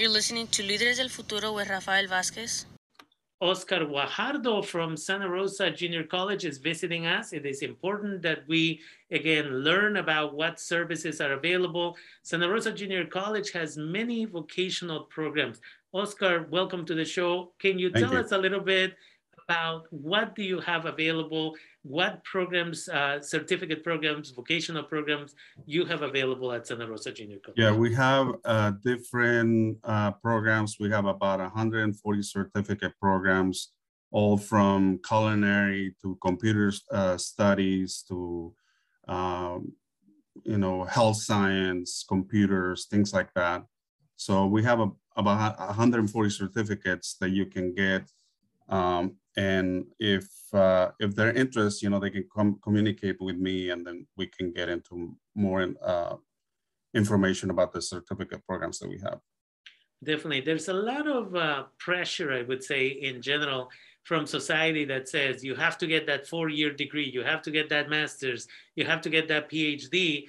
You're listening to Líderes del Futuro with Rafael Vázquez. Oscar Guajardo from Santa Rosa Junior College is visiting us. It is important that we, again, learn about what services are available. Santa Rosa Junior College has many vocational programs. Oscar, welcome to the show. Can you Thank tell you. us a little bit about what do you have available? What programs, uh, certificate programs, vocational programs you have available at Santa Rosa Junior College? Yeah, we have uh, different uh, programs. We have about 140 certificate programs, all from culinary to computer uh, studies to, um, you know, health science, computers, things like that. So we have a, about 140 certificates that you can get. Um, and if uh, if they're interested, you know, they can come communicate with me, and then we can get into more uh, information about the certificate programs that we have. Definitely. There's a lot of uh, pressure, I would say, in general, from society that says you have to get that four year degree, you have to get that master's, you have to get that PhD.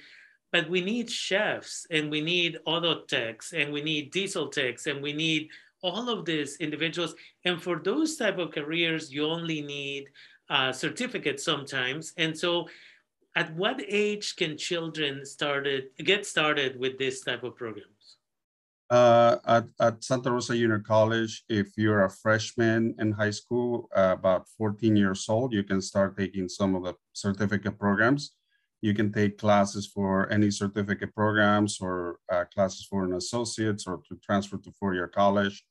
But we need chefs and we need auto techs and we need diesel techs and we need all of these individuals. And for those type of careers, you only need uh, certificates sometimes. And so at what age can children started get started with this type of programs? Uh, at, at Santa Rosa Junior College, if you're a freshman in high school, uh, about 14 years old, you can start taking some of the certificate programs. You can take classes for any certificate programs or uh, classes for an associate's or to transfer to four-year college.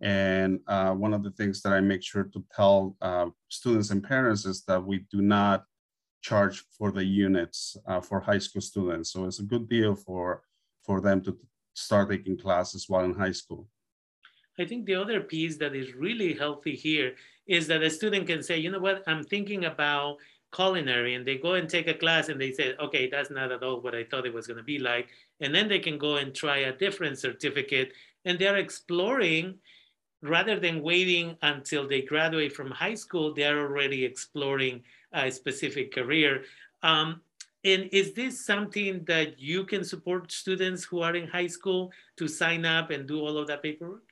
And uh, one of the things that I make sure to tell uh, students and parents is that we do not charge for the units uh, for high school students. So it's a good deal for, for them to start taking classes while in high school. I think the other piece that is really healthy here is that a student can say, you know what, I'm thinking about culinary, and they go and take a class and they say, okay, that's not at all what I thought it was going to be like. And then they can go and try a different certificate, and they're exploring rather than waiting until they graduate from high school, they're already exploring a specific career. Um, and is this something that you can support students who are in high school to sign up and do all of that paperwork?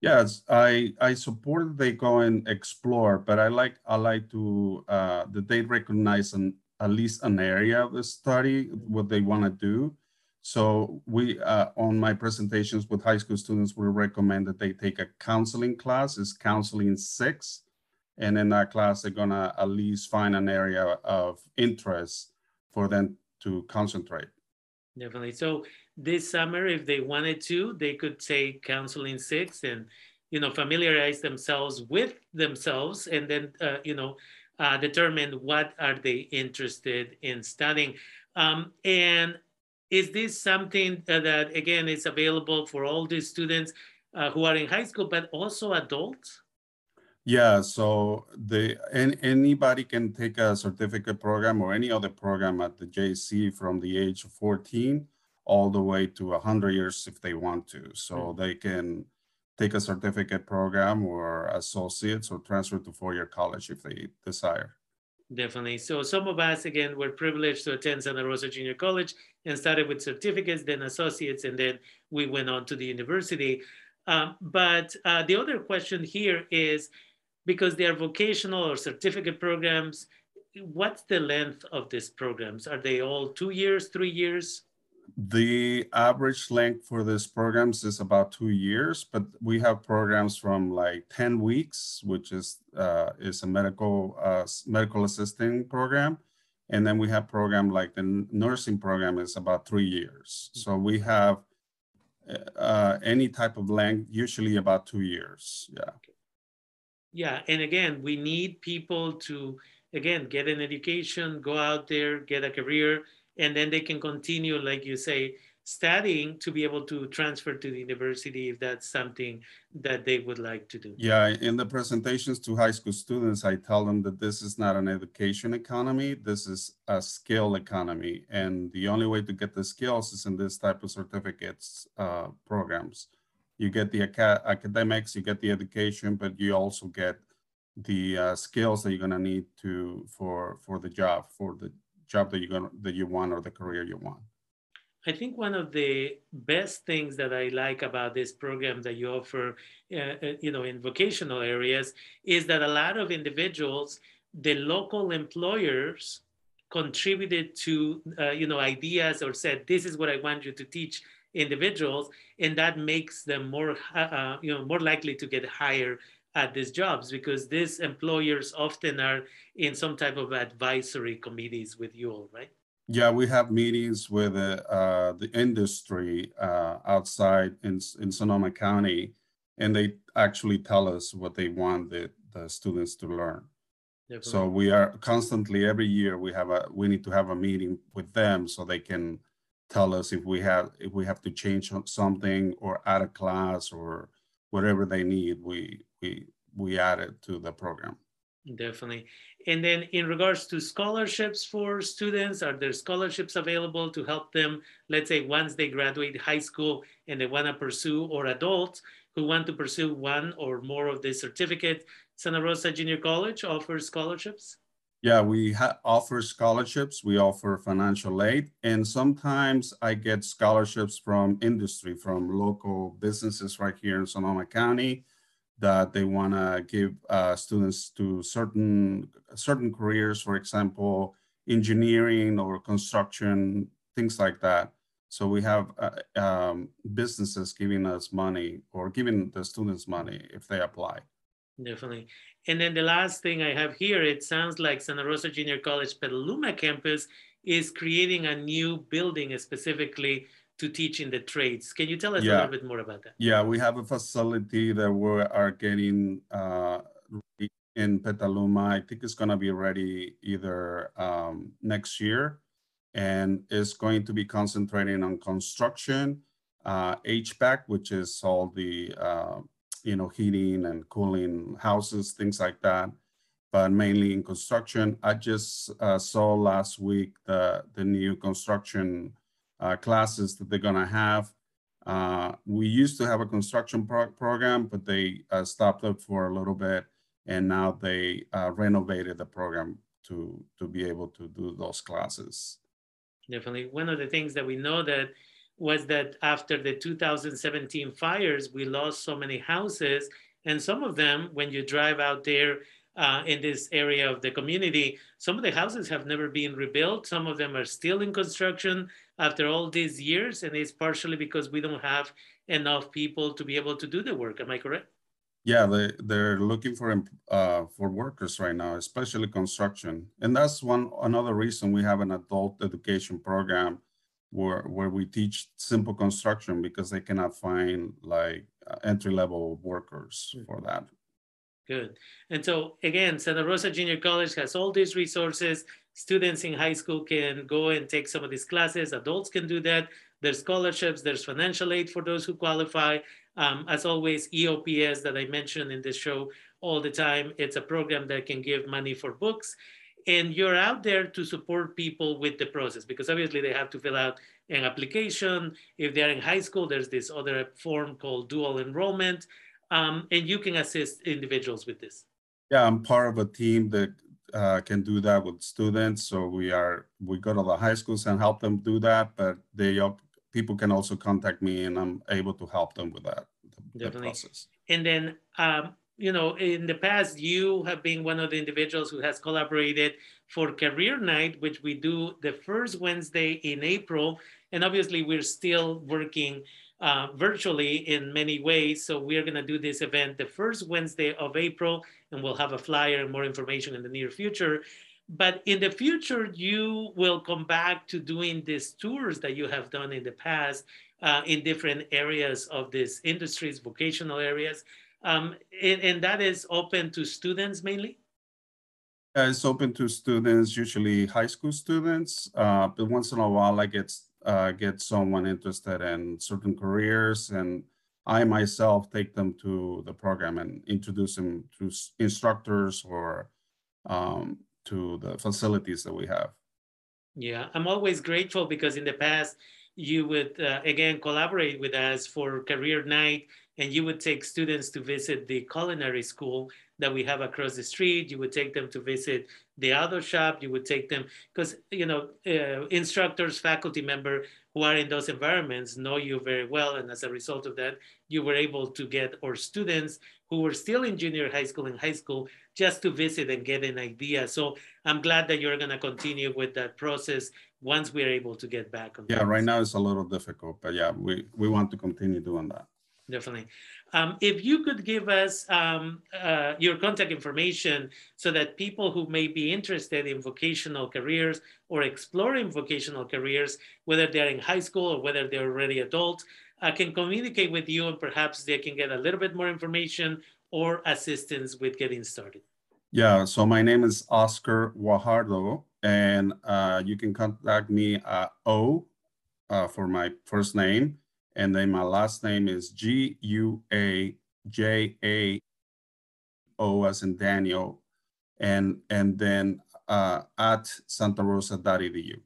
Yes, I I support they go and explore, but I like I like to uh, that they recognize an at least an area of the study what they want to do. So we uh, on my presentations with high school students, we recommend that they take a counseling class. It's counseling six, and in that class they're gonna at least find an area of interest for them to concentrate. Definitely. So this summer, if they wanted to, they could take counseling six and, you know, familiarize themselves with themselves and then, uh, you know, uh, determine what are they interested in studying. Um, and is this something that, again, is available for all the students uh, who are in high school, but also adults? Yeah, so the any, anybody can take a certificate program or any other program at the JC from the age of 14 all the way to 100 years if they want to. So mm-hmm. they can take a certificate program or associates or transfer to four-year college if they desire. Definitely. So some of us, again, were privileged to attend Santa Rosa Junior College and started with certificates, then associates, and then we went on to the university. Um, but uh, the other question here is, because they are vocational or certificate programs. What's the length of these programs? Are they all two years, three years? The average length for these programs is about two years, but we have programs from like 10 weeks, which is uh, is a medical uh, medical assisting program. And then we have program like the nursing program is about three years. So we have uh, any type of length, usually about two years. Yeah. Yeah, and again, we need people to again get an education, go out there, get a career, and then they can continue, like you say, studying to be able to transfer to the university if that's something that they would like to do. Yeah, in the presentations to high school students, I tell them that this is not an education economy, this is a skill economy. And the only way to get the skills is in this type of certificates uh, programs you get the aca- academics, you get the education, but you also get the uh, skills that you're gonna need to for for the job, for the job that you're gonna that you want or the career you want. I think one of the best things that I like about this program that you offer, uh, uh, you know, in vocational areas, is that a lot of individuals, the local employers, contributed to, uh, you know, ideas or said, "This is what I want you to teach individuals," and that makes them more, uh, uh you know, more likely to get hired at these jobs because these employers often are in some type of advisory committees with you all, right? Yeah, we have meetings with uh, uh, the industry uh, outside in, in Sonoma County, and they actually tell us what they want the, the students to learn. Definitely. So we are constantly every year we have a we need to have a meeting with them so they can tell us if we have if we have to change something or add a class or whatever they need. We we we add it to the program. Definitely. And then in regards to scholarships for students, are there scholarships available to help them, let's say once they graduate high school and they want to pursue, or adults who want to pursue one or more of the certificate, Santa Rosa Junior College offers scholarships? Yeah, we offer scholarships. We offer financial aid. And sometimes I get scholarships from industry, from local businesses right here in Sonoma County that they want to give uh, students to certain certain careers, for example, engineering or construction, things like that. So we have uh, um, businesses giving us money or giving the students money if they apply. Definitely. And then the last thing I have here, it sounds like Santa Rosa Junior College Petaluma campus is creating a new building specifically to teach in the trades. Can you tell us yeah. a little bit more about that? Yeah, we have a facility that we are getting uh, in Petaluma. I think it's going to be ready either um, next year, and it's going to be concentrating on construction, uh, HVAC, which is all the uh, you know heating and cooling houses, things like that. But mainly in construction. I just uh, saw last week the the new construction uh, classes that they're gonna have. Uh, we used to have a construction pro program, but they uh, stopped it for a little bit, and now they uh, renovated the program to to be able to do those classes. Definitely, one of the things that we know that was that after the 2017 fires, we lost so many houses, and some of them, when you drive out there uh, in this area of the community. Some of the houses have never been rebuilt. Some of them are still in construction after all these years, and it's partially because we don't have enough people to be able to do the work. Am I correct? Yeah, they they're looking for uh, for workers right now, especially construction, and that's one another reason we have an adult education program where where we teach simple construction because they cannot find like uh, entry level workers mm -hmm. for that. Good. And so again, Santa Rosa Junior College has all these resources. Students in high school can go and take some of these classes. Adults can do that. There's scholarships, there's financial aid for those who qualify. Um, as always, EOPS that I mentioned in this show all the time, it's a program that can give money for books. And you're out there to support people with the process because obviously they have to fill out an application. If they're in high school, there's this other form called dual enrollment um, and you can assist individuals with this. Yeah, I'm part of a team that uh, can do that with students. So we are we go to the high schools and help them do that, but they people can also contact me, and I'm able to help them with that. The, Definitely. Process. And then um, you know, in the past, you have been one of the individuals who has collaborated for Career Night, which we do the first Wednesday in April. And obviously, we're still working uh, virtually in many ways. So we're going to do this event the first Wednesday of April, and we'll have a flyer and more information in the near future. But in the future, you will come back to doing these tours that you have done in the past uh, in different areas of these industries, vocational areas. Um, and, and, that is open to students mainly? Uh, it's open to students, usually high school students, uh, but once in a while I get uh, get someone interested in certain careers and I myself take them to the program and introduce them to instructors or um, to the facilities that we have. Yeah, I'm always grateful because in the past, you would uh, again collaborate with us for career night and you would take students to visit the culinary school that we have across the street. You would take them to visit the auto shop. You would take them because you know uh, instructors faculty member who are in those environments know you very well and as a result of that you were able to get our students who were still in junior high school and high school just to visit and get an idea. So i'm glad that you're going to continue with that process once we're able to get back on yeah right now it's a little difficult but yeah we we want to continue doing that definitely. Um, if you could give us um, uh, your contact information so that people who may be interested in vocational careers or exploring vocational careers, whether they're in high school or whether they're already adults, uh, can communicate with you and perhaps they can get a little bit more information or assistance with getting started. Yeah, so my name is Oscar Guajardo, and uh, you can contact me at O uh, for my first name, and then my last name is G U A J A O as in Daniel, and and then uh, at santarosa.edu.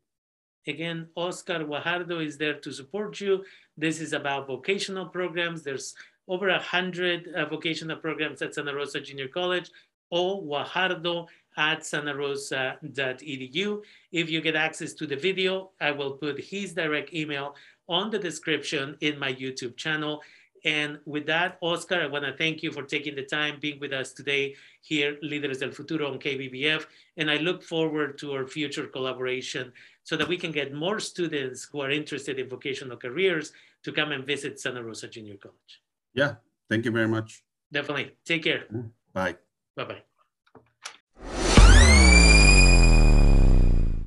Again, Oscar Guajardo is there to support you. This is about vocational programs. There's over a hundred uh, vocational programs at Santa Rosa Junior College. O Guajardo at santarosa.edu. If you get access to the video, I will put his direct email on the description in my YouTube channel. And with that, Oscar, I want to thank you for taking the time being with us today here, Leaders del Futuro on KBBF. And I look forward to our future collaboration so that we can get more students who are interested in vocational careers to come and visit Santa Rosa Junior College. Yeah, thank you very much. Definitely. Take care. Bye. Bye bye.